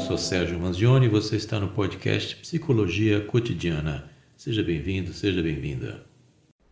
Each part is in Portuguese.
sou Sérgio Manzioni e você está no podcast Psicologia Cotidiana. Seja bem-vindo, seja bem-vinda.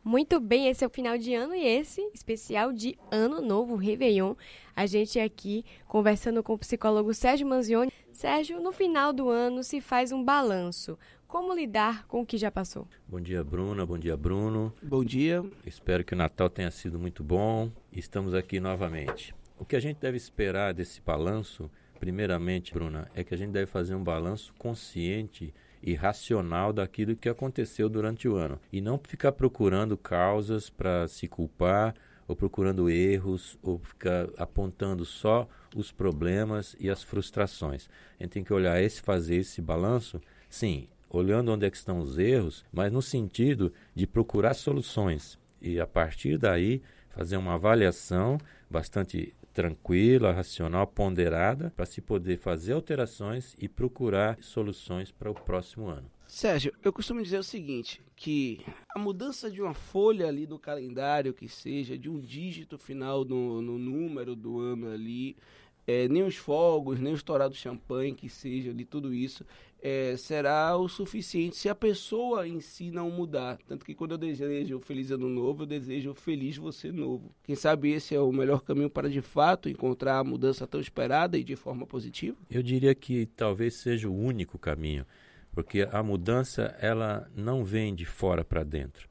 Muito bem, esse é o final de ano e esse especial de Ano Novo Réveillon. A gente aqui conversando com o psicólogo Sérgio Manzioni. Sérgio, no final do ano se faz um balanço. Como lidar com o que já passou? Bom dia, Bruna. Bom dia, Bruno. Bom dia. Espero que o Natal tenha sido muito bom. Estamos aqui novamente. O que a gente deve esperar desse balanço, primeiramente, Bruna, é que a gente deve fazer um balanço consciente e racional daquilo que aconteceu durante o ano e não ficar procurando causas para se culpar ou procurando erros ou ficar apontando só os problemas e as frustrações. A gente tem que olhar esse, fazer esse balanço. Sim, olhando onde é estão os erros, mas no sentido de procurar soluções e a partir daí fazer uma avaliação bastante tranquila, racional, ponderada, para se poder fazer alterações e procurar soluções para o próximo ano. Sérgio, eu costumo dizer o seguinte, que a mudança de uma folha ali no calendário, que seja, de um dígito final no, no número do ano ali, é, nem os fogos, nem o estourado champanhe, que seja ali, tudo isso, é, será o suficiente se a pessoa em si não mudar. Tanto que quando eu desejo feliz ano novo, eu desejo feliz você novo. Quem sabe esse é o melhor caminho para de fato encontrar a mudança tão esperada e de forma positiva? Eu diria que talvez seja o único caminho, porque a mudança ela não vem de fora para dentro.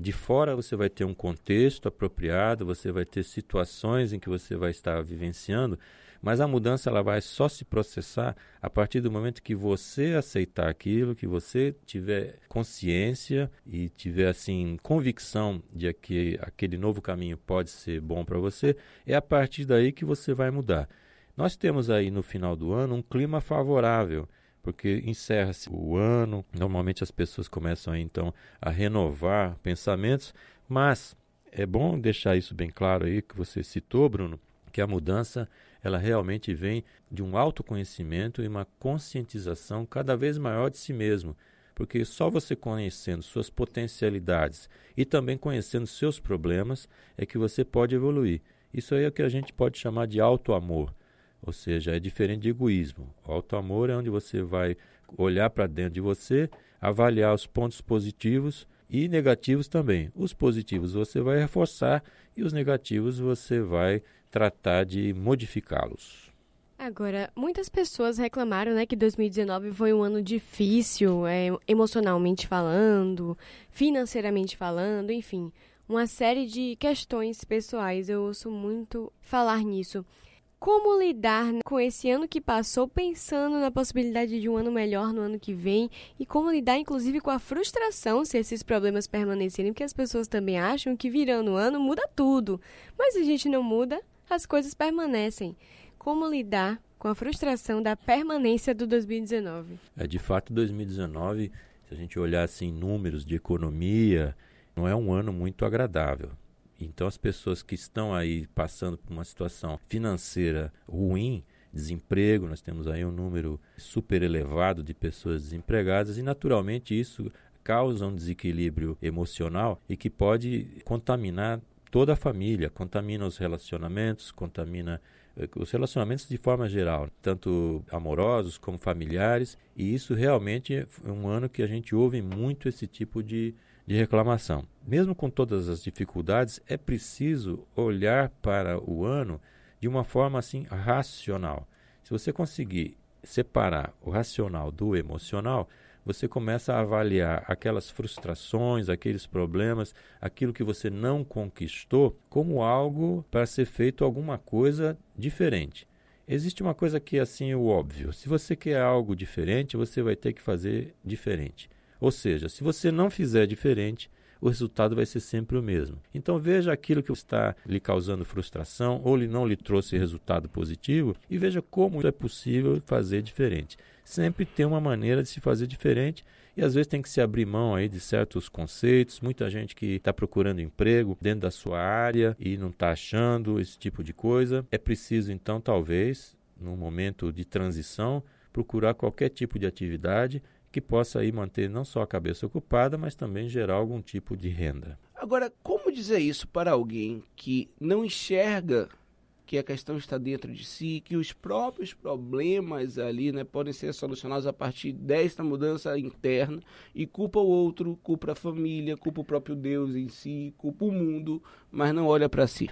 De fora você vai ter um contexto apropriado, você vai ter situações em que você vai estar vivenciando mas a mudança ela vai só se processar a partir do momento que você aceitar aquilo, que você tiver consciência e tiver assim convicção de que aquele novo caminho pode ser bom para você, é a partir daí que você vai mudar. Nós temos aí no final do ano um clima favorável porque encerra-se o ano, normalmente as pessoas começam então a renovar pensamentos, mas é bom deixar isso bem claro aí que você citou, Bruno, que a mudança ela realmente vem de um autoconhecimento e uma conscientização cada vez maior de si mesmo, porque só você conhecendo suas potencialidades e também conhecendo seus problemas é que você pode evoluir. Isso aí é o que a gente pode chamar de auto-amor, ou seja, é diferente de egoísmo. Auto-amor é onde você vai olhar para dentro de você, avaliar os pontos positivos e negativos também. Os positivos você vai reforçar e os negativos você vai tratar de modificá-los. Agora, muitas pessoas reclamaram né, que 2019 foi um ano difícil, é, emocionalmente falando, financeiramente falando, enfim, uma série de questões pessoais. Eu ouço muito falar nisso. Como lidar com esse ano que passou, pensando na possibilidade de um ano melhor no ano que vem e como lidar, inclusive, com a frustração se esses problemas permanecerem, porque as pessoas também acham que virando o ano muda tudo, mas a gente não muda, as coisas permanecem. Como lidar com a frustração da permanência do 2019? É de fato 2019, se a gente olhar assim números de economia, não é um ano muito agradável. Então, as pessoas que estão aí passando por uma situação financeira ruim, desemprego, nós temos aí um número super elevado de pessoas desempregadas e, naturalmente, isso causa um desequilíbrio emocional e que pode contaminar toda a família, contamina os relacionamentos, contamina eh, os relacionamentos de forma geral, tanto amorosos como familiares, e isso realmente é um ano que a gente ouve muito esse tipo de de reclamação. Mesmo com todas as dificuldades, é preciso olhar para o ano de uma forma assim racional. Se você conseguir separar o racional do emocional, você começa a avaliar aquelas frustrações, aqueles problemas, aquilo que você não conquistou, como algo para ser feito alguma coisa diferente. Existe uma coisa que é assim o óbvio. Se você quer algo diferente, você vai ter que fazer diferente. Ou seja, se você não fizer diferente, o resultado vai ser sempre o mesmo. Então veja aquilo que está lhe causando frustração ou lhe não lhe trouxe resultado positivo e veja como é possível fazer diferente. Sempre tem uma maneira de se fazer diferente e às vezes tem que se abrir mão aí de certos conceitos. Muita gente que está procurando emprego dentro da sua área e não está achando esse tipo de coisa. É preciso então talvez, num momento de transição, procurar qualquer tipo de atividade que possa aí manter não só a cabeça ocupada, mas também gerar algum tipo de renda. Agora, como dizer isso para alguém que não enxerga que a questão está dentro de si, que os próprios problemas ali né, podem ser solucionados a partir desta mudança interna e culpa o outro, culpa a família, culpa o próprio Deus em si, culpa o mundo, mas não olha para si.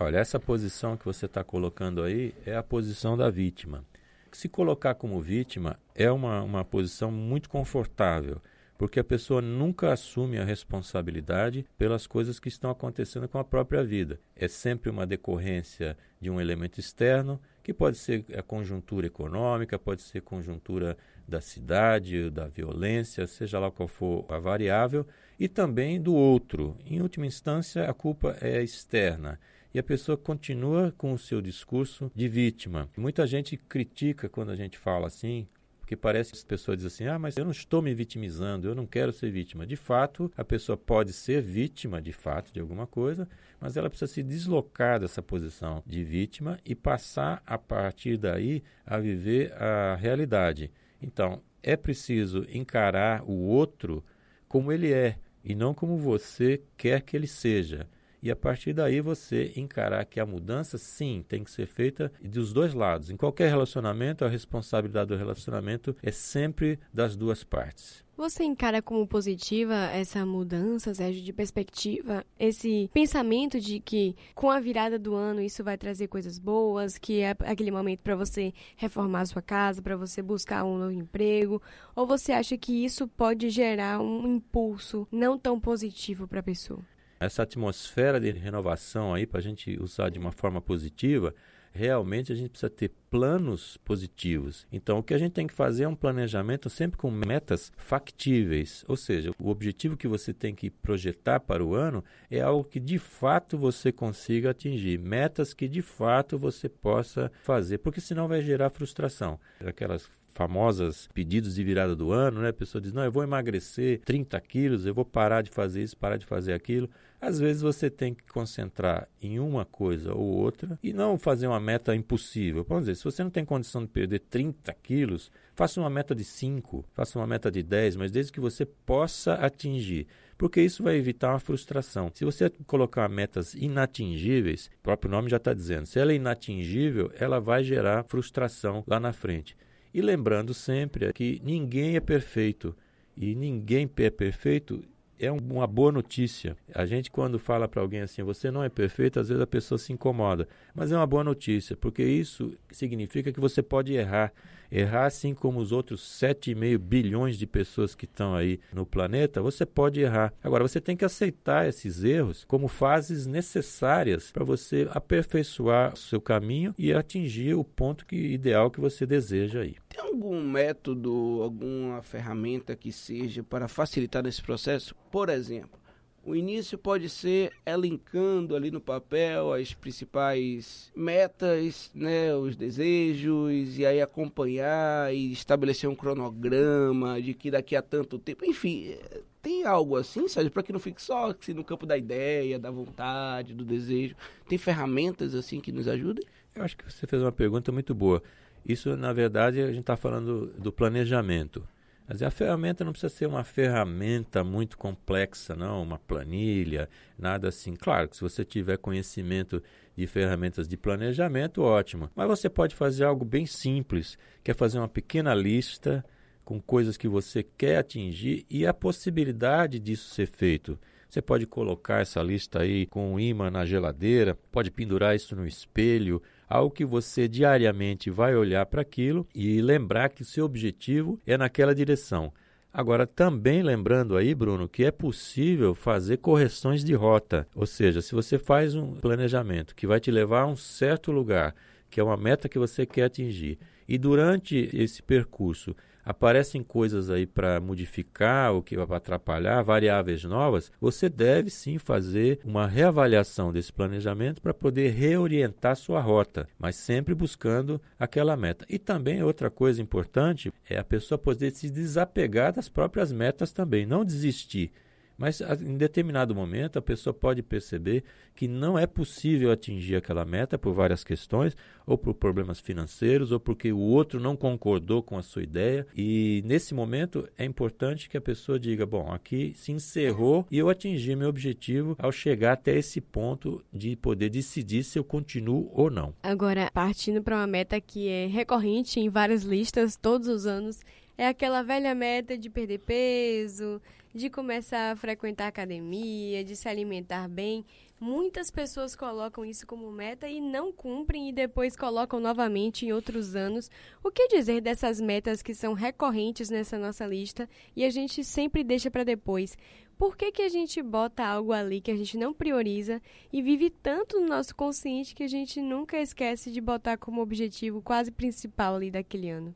Olha, essa posição que você está colocando aí é a posição da vítima. Se colocar como vítima é uma, uma posição muito confortável porque a pessoa nunca assume a responsabilidade pelas coisas que estão acontecendo com a própria vida. É sempre uma decorrência de um elemento externo, que pode ser a conjuntura econômica, pode ser conjuntura da cidade, da violência, seja lá qual for a variável, e também do outro. Em última instância, a culpa é externa e a pessoa continua com o seu discurso de vítima. Muita gente critica quando a gente fala assim, porque parece que as pessoas dizem assim: ah, mas eu não estou me vitimizando, eu não quero ser vítima. De fato, a pessoa pode ser vítima, de fato, de alguma coisa, mas ela precisa se deslocar dessa posição de vítima e passar a partir daí a viver a realidade. Então, é preciso encarar o outro como ele é e não como você quer que ele seja e a partir daí você encarar que a mudança, sim, tem que ser feita dos dois lados. Em qualquer relacionamento, a responsabilidade do relacionamento é sempre das duas partes. Você encara como positiva essa mudança, Sérgio, de perspectiva, esse pensamento de que com a virada do ano isso vai trazer coisas boas, que é aquele momento para você reformar sua casa, para você buscar um novo emprego, ou você acha que isso pode gerar um impulso não tão positivo para a pessoa? Essa atmosfera de renovação aí para a gente usar de uma forma positiva, realmente a gente precisa ter planos positivos. Então, o que a gente tem que fazer é um planejamento sempre com metas factíveis, ou seja, o objetivo que você tem que projetar para o ano é algo que de fato você consiga atingir, metas que de fato você possa fazer, porque senão vai gerar frustração. Aquelas famosas pedidos de virada do ano, né? A pessoa diz: "Não, eu vou emagrecer 30 quilos, eu vou parar de fazer isso, parar de fazer aquilo". Às vezes você tem que concentrar em uma coisa ou outra e não fazer uma meta impossível. Vamos dizer, se você não tem condição de perder 30 quilos, faça uma meta de 5, faça uma meta de 10, mas desde que você possa atingir. Porque isso vai evitar uma frustração. Se você colocar metas inatingíveis, o próprio nome já está dizendo, se ela é inatingível, ela vai gerar frustração lá na frente. E lembrando sempre que ninguém é perfeito. E ninguém é perfeito é uma boa notícia. A gente, quando fala para alguém assim, você não é perfeito, às vezes a pessoa se incomoda. Mas é uma boa notícia, porque isso significa que você pode errar. Errar assim como os outros 7,5 bilhões de pessoas que estão aí no planeta, você pode errar. Agora, você tem que aceitar esses erros como fases necessárias para você aperfeiçoar o seu caminho e atingir o ponto que, ideal que você deseja aí. Algum método, alguma ferramenta que seja para facilitar esse processo? Por exemplo, o início pode ser elencando ali no papel as principais metas, né, os desejos, e aí acompanhar e estabelecer um cronograma de que daqui a tanto tempo, enfim, tem algo assim, sabe, para que não fique só assim, no campo da ideia, da vontade, do desejo. Tem ferramentas assim que nos ajudem? Eu acho que você fez uma pergunta muito boa. Isso, na verdade, a gente está falando do planejamento. Mas a ferramenta não precisa ser uma ferramenta muito complexa, não, uma planilha, nada assim. Claro que se você tiver conhecimento de ferramentas de planejamento, ótimo. Mas você pode fazer algo bem simples, que é fazer uma pequena lista com coisas que você quer atingir e a possibilidade disso ser feito. Você pode colocar essa lista aí com um imã na geladeira, pode pendurar isso no espelho, algo que você diariamente vai olhar para aquilo e lembrar que seu objetivo é naquela direção. Agora, também lembrando aí, Bruno, que é possível fazer correções de rota. Ou seja, se você faz um planejamento que vai te levar a um certo lugar, que é uma meta que você quer atingir, e durante esse percurso aparecem coisas aí para modificar ou que vai atrapalhar, variáveis novas, você deve sim fazer uma reavaliação desse planejamento para poder reorientar sua rota, mas sempre buscando aquela meta. E também outra coisa importante é a pessoa poder se desapegar das próprias metas também, não desistir Mas em determinado momento a pessoa pode perceber que não é possível atingir aquela meta por várias questões, ou por problemas financeiros, ou porque o outro não concordou com a sua ideia. E nesse momento é importante que a pessoa diga: bom, aqui se encerrou e eu atingi meu objetivo ao chegar até esse ponto de poder decidir se eu continuo ou não. Agora, partindo para uma meta que é recorrente em várias listas todos os anos, é aquela velha meta de perder peso, de começar a frequentar academia, de se alimentar bem. Muitas pessoas colocam isso como meta e não cumprem e depois colocam novamente em outros anos. O que dizer dessas metas que são recorrentes nessa nossa lista e a gente sempre deixa para depois? Por que, que a gente bota algo ali que a gente não prioriza e vive tanto no nosso consciente que a gente nunca esquece de botar como objetivo quase principal ali daquele ano?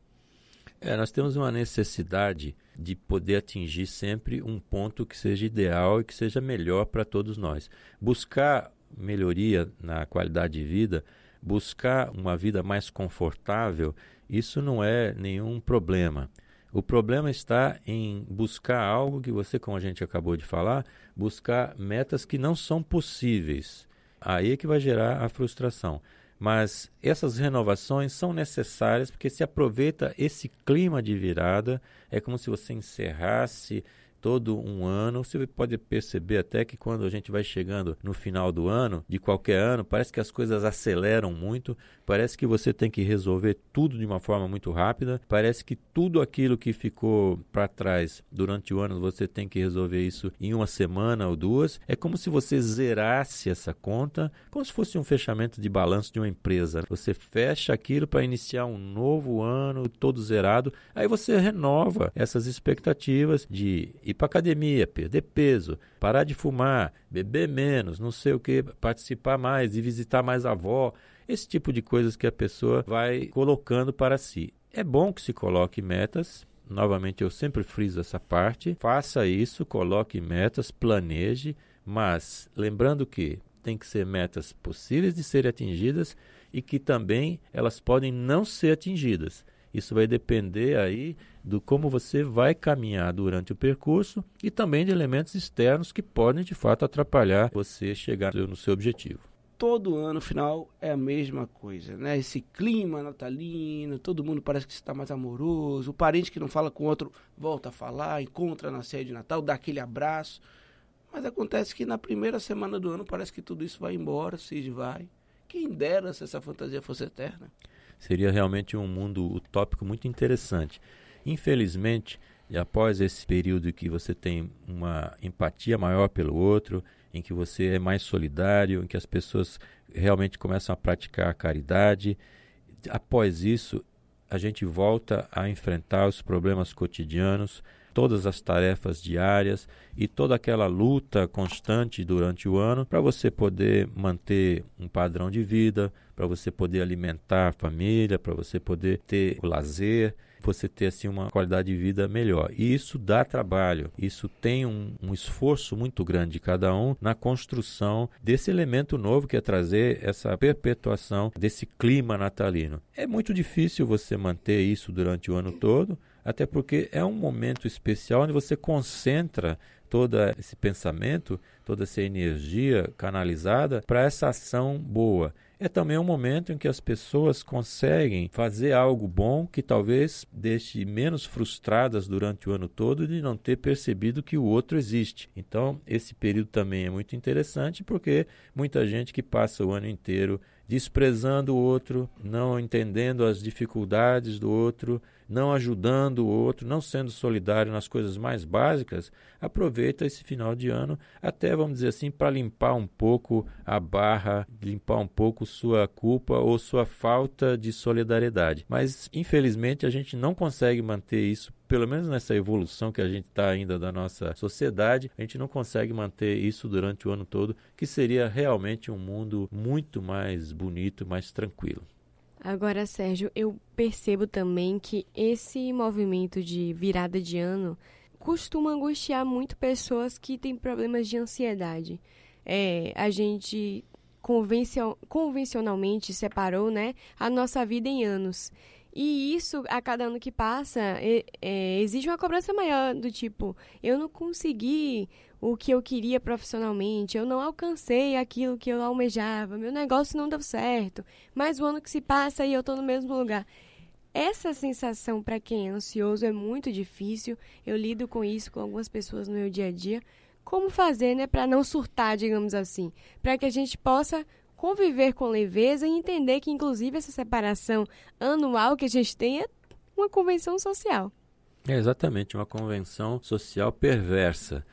É, nós temos uma necessidade de poder atingir sempre um ponto que seja ideal e que seja melhor para todos nós. Buscar melhoria na qualidade de vida, buscar uma vida mais confortável, isso não é nenhum problema. O problema está em buscar algo que você, como a gente acabou de falar, buscar metas que não são possíveis. Aí é que vai gerar a frustração. Mas essas renovações são necessárias porque se aproveita esse clima de virada, é como se você encerrasse todo um ano. Você pode perceber até que quando a gente vai chegando no final do ano, de qualquer ano, parece que as coisas aceleram muito, parece que você tem que resolver tudo de uma forma muito rápida, parece que tudo aquilo que ficou para trás durante o ano você tem que resolver isso em uma semana ou duas. É como se você zerasse essa conta, como se fosse um fechamento de balanço de uma empresa. Você fecha aquilo para iniciar um novo ano todo zerado, aí você renova essas expectativas de ir para academia, perder peso, parar de fumar, beber menos, não sei o que, participar mais e visitar mais a avó, esse tipo de coisas que a pessoa vai colocando para si. É bom que se coloque metas. Novamente, eu sempre friso essa parte. Faça isso, coloque metas, planeje, mas lembrando que tem que ser metas possíveis de serem atingidas e que também elas podem não ser atingidas. Isso vai depender aí do como você vai caminhar durante o percurso e também de elementos externos que podem de fato atrapalhar você chegar no seu objetivo. Todo ano final é a mesma coisa, né? Esse clima natalino, todo mundo parece que está mais amoroso. O parente que não fala com o outro volta a falar, encontra na ceia de Natal, dá aquele abraço. Mas acontece que na primeira semana do ano parece que tudo isso vai embora, se vai. Quem dera se essa fantasia fosse eterna. Seria realmente um mundo utópico muito interessante. Infelizmente, após esse período que você tem uma empatia maior pelo outro, em que você é mais solidário, em que as pessoas realmente começam a praticar a caridade, após isso, a gente volta a enfrentar os problemas cotidianos, todas as tarefas diárias e toda aquela luta constante durante o ano para você poder manter um padrão de vida, para você poder alimentar a família, para você poder ter o lazer, você ter assim uma qualidade de vida melhor. E isso dá trabalho, isso tem um, um, esforço muito grande de cada um na construção desse elemento novo que é trazer essa perpetuação desse clima natalino. É muito difícil você manter isso durante o ano todo, até porque é um momento especial onde você concentra todo esse pensamento, toda essa energia canalizada para essa ação boa é também um momento em que as pessoas conseguem fazer algo bom que talvez deixe menos frustradas durante o ano todo de não ter percebido que o outro existe. Então, esse período também é muito interessante porque muita gente que passa o ano inteiro desprezando o outro, não entendendo as dificuldades do outro, não ajudando o outro, não sendo solidário nas coisas mais básicas, aproveita esse final de ano até, vamos dizer assim, para limpar um pouco a barra, limpar um pouco sua culpa ou sua falta de solidariedade. Mas, infelizmente, a gente não consegue manter isso pelo menos nessa evolução que a gente está ainda da nossa sociedade, a gente não consegue manter isso durante o ano todo, que seria realmente um mundo muito mais bonito, mais tranquilo. Agora, Sérgio, eu percebo também que esse movimento de virada de ano costuma angustiar muito pessoas que têm problemas de ansiedade. É, a gente convencionalmente separou né, a nossa vida em anos. E isso, a cada ano que passa, é, é, exige uma cobrança maior do tipo, eu não consegui o que eu queria profissionalmente, eu não alcancei aquilo que eu almejava, meu negócio não deu certo, mas o ano que se passa e eu estou no mesmo lugar. Essa sensação para quem é ansioso é muito difícil. Eu lido com isso com algumas pessoas no meu dia a dia. Como fazer, né, para não surtar, digamos assim, para que a gente possa conviver com leveza e entender que inclusive essa separação anual que a gente tem é uma convenção social. É exatamente uma convenção social perversa.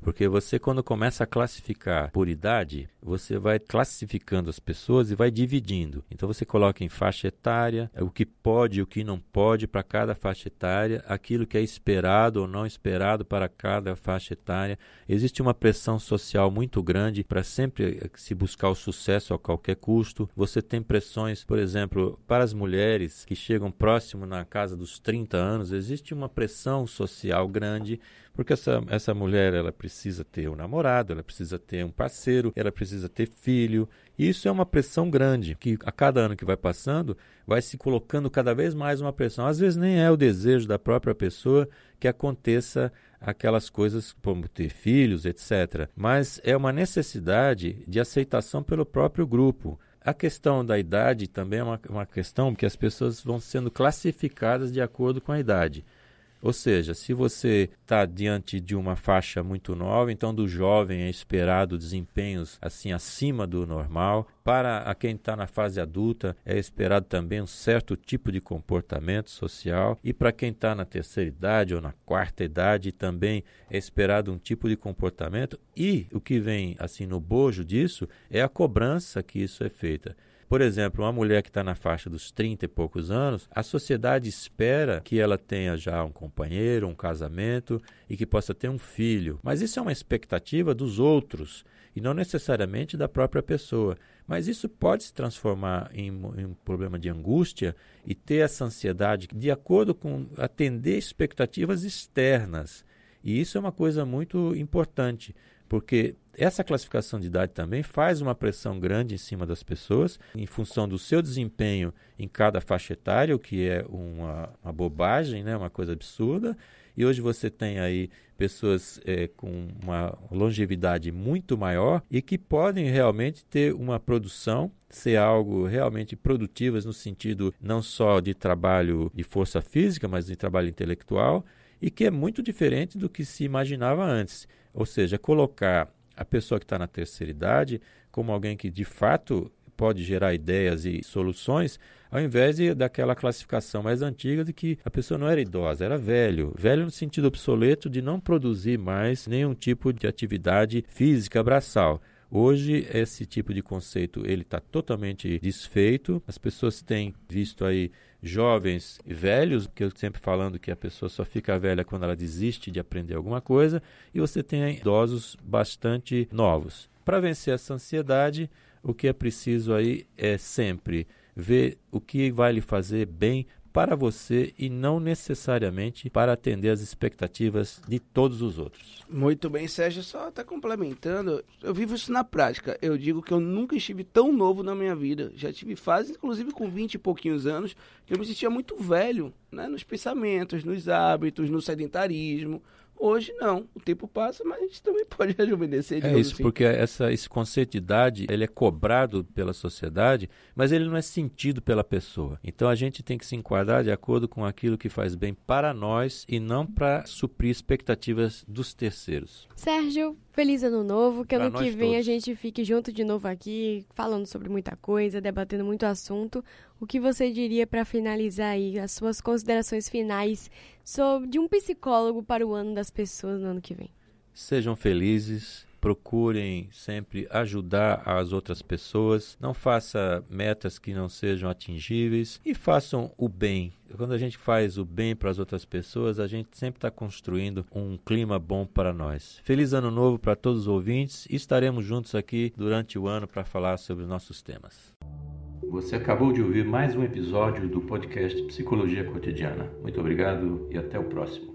Porque você, quando começa a classificar por idade, você vai classificando as pessoas e vai dividindo. Então você coloca em faixa etária o que pode e o que não pode para cada faixa etária, aquilo que é esperado ou não esperado para cada faixa etária. Existe uma pressão social muito grande para sempre se buscar o sucesso a qualquer custo. Você tem pressões, por exemplo, para as mulheres que chegam próximo na casa dos 30 anos, existe uma pressão social grande porque essa, essa mulher ela precisa ter um namorado, ela precisa ter um parceiro, ela precisa ter filho. E isso é uma pressão grande, que a cada ano que vai passando, vai se colocando cada vez mais uma pressão. Às vezes nem é o desejo da própria pessoa que aconteça aquelas coisas como ter filhos, etc. Mas é uma necessidade de aceitação pelo próprio grupo. A questão da idade também é uma, uma questão que as pessoas vão sendo classificadas de acordo com a idade. Ou seja, se você está diante de uma faixa muito nova, então do jovem é esperado desempenhos assim acima do normal. Para a quem está na fase adulta é esperado também um certo tipo de comportamento social e para quem está na terceira idade ou na quarta idade também é esperado um tipo de comportamento e o que vem assim no bojo disso é a cobrança que isso é feita. Por exemplo, uma mulher que está na faixa dos 30 e poucos anos, a sociedade espera que ela tenha já um companheiro, um casamento e que possa ter um filho. Mas isso é uma expectativa dos outros e não necessariamente da própria pessoa. Mas isso pode se transformar em, em, um problema de angústia e ter essa ansiedade de acordo com atender expectativas externas. E isso é uma coisa muito importante, porque essa classificação de idade também faz uma pressão grande em cima das pessoas, em função do seu desempenho em cada faixa etária, o que é uma, uma bobagem, né? uma coisa absurda. E hoje você tem aí pessoas é, com uma longevidade muito maior e que podem realmente ter uma produção, ser algo realmente produtivas no sentido não só de trabalho de força física, mas de trabalho intelectual, e que é muito diferente do que se imaginava antes. Ou seja, colocar a pessoa que está na terceira idade como alguém que de fato pode gerar ideias e soluções, ao invés de, daquela classificação mais antiga de que a pessoa não era idosa, era velho. Velho no sentido obsoleto de não produzir mais nenhum tipo de atividade física braçal. Hoje esse tipo de conceito ele está totalmente desfeito. As pessoas têm visto aí jovens e velhos, que eu sempre falando que a pessoa só fica velha quando ela desiste de aprender alguma coisa, e você tem idosos bastante novos. Para vencer essa ansiedade, o que é preciso aí é sempre ver o que vai lhe fazer bem para você e não necessariamente para atender as expectativas de todos os outros. Muito bem, Sérgio, só está complementando. Eu vivo isso na prática. Eu digo que eu nunca estive tão novo na minha vida. Já tive fases, inclusive com 20 e pouquinhos anos, que eu me sentia muito velho, né, nos pensamentos, nos hábitos, no sedentarismo. Hoje não, o tempo passa, mas a gente também pode rejuvenescer. É isso, assim. porque essa, esse conceito de idade ele é cobrado pela sociedade, mas ele não é sentido pela pessoa. Então a gente tem que se enquadrar de acordo com aquilo que faz bem para nós e não para suprir expectativas dos terceiros. Sérgio, feliz ano novo, que pra ano que vem todos. a gente fique junto de novo aqui, falando sobre muita coisa, debatendo muito assunto. O que você diria para finalizar aí as suas considerações finais sobre de um psicólogo para o ano das pessoas no ano que vem? Sejam felizes, procurem sempre ajudar as outras pessoas, não faça metas que não sejam atingíveis e façam o bem. Quando a gente faz o bem para as outras pessoas, a gente sempre está construindo um clima bom para nós. Feliz ano novo para todos os ouvintes e estaremos juntos aqui durante o ano para falar sobre os nossos temas. Você acabou de ouvir mais um episódio do podcast Psicologia Cotidiana. Muito obrigado e até o próximo.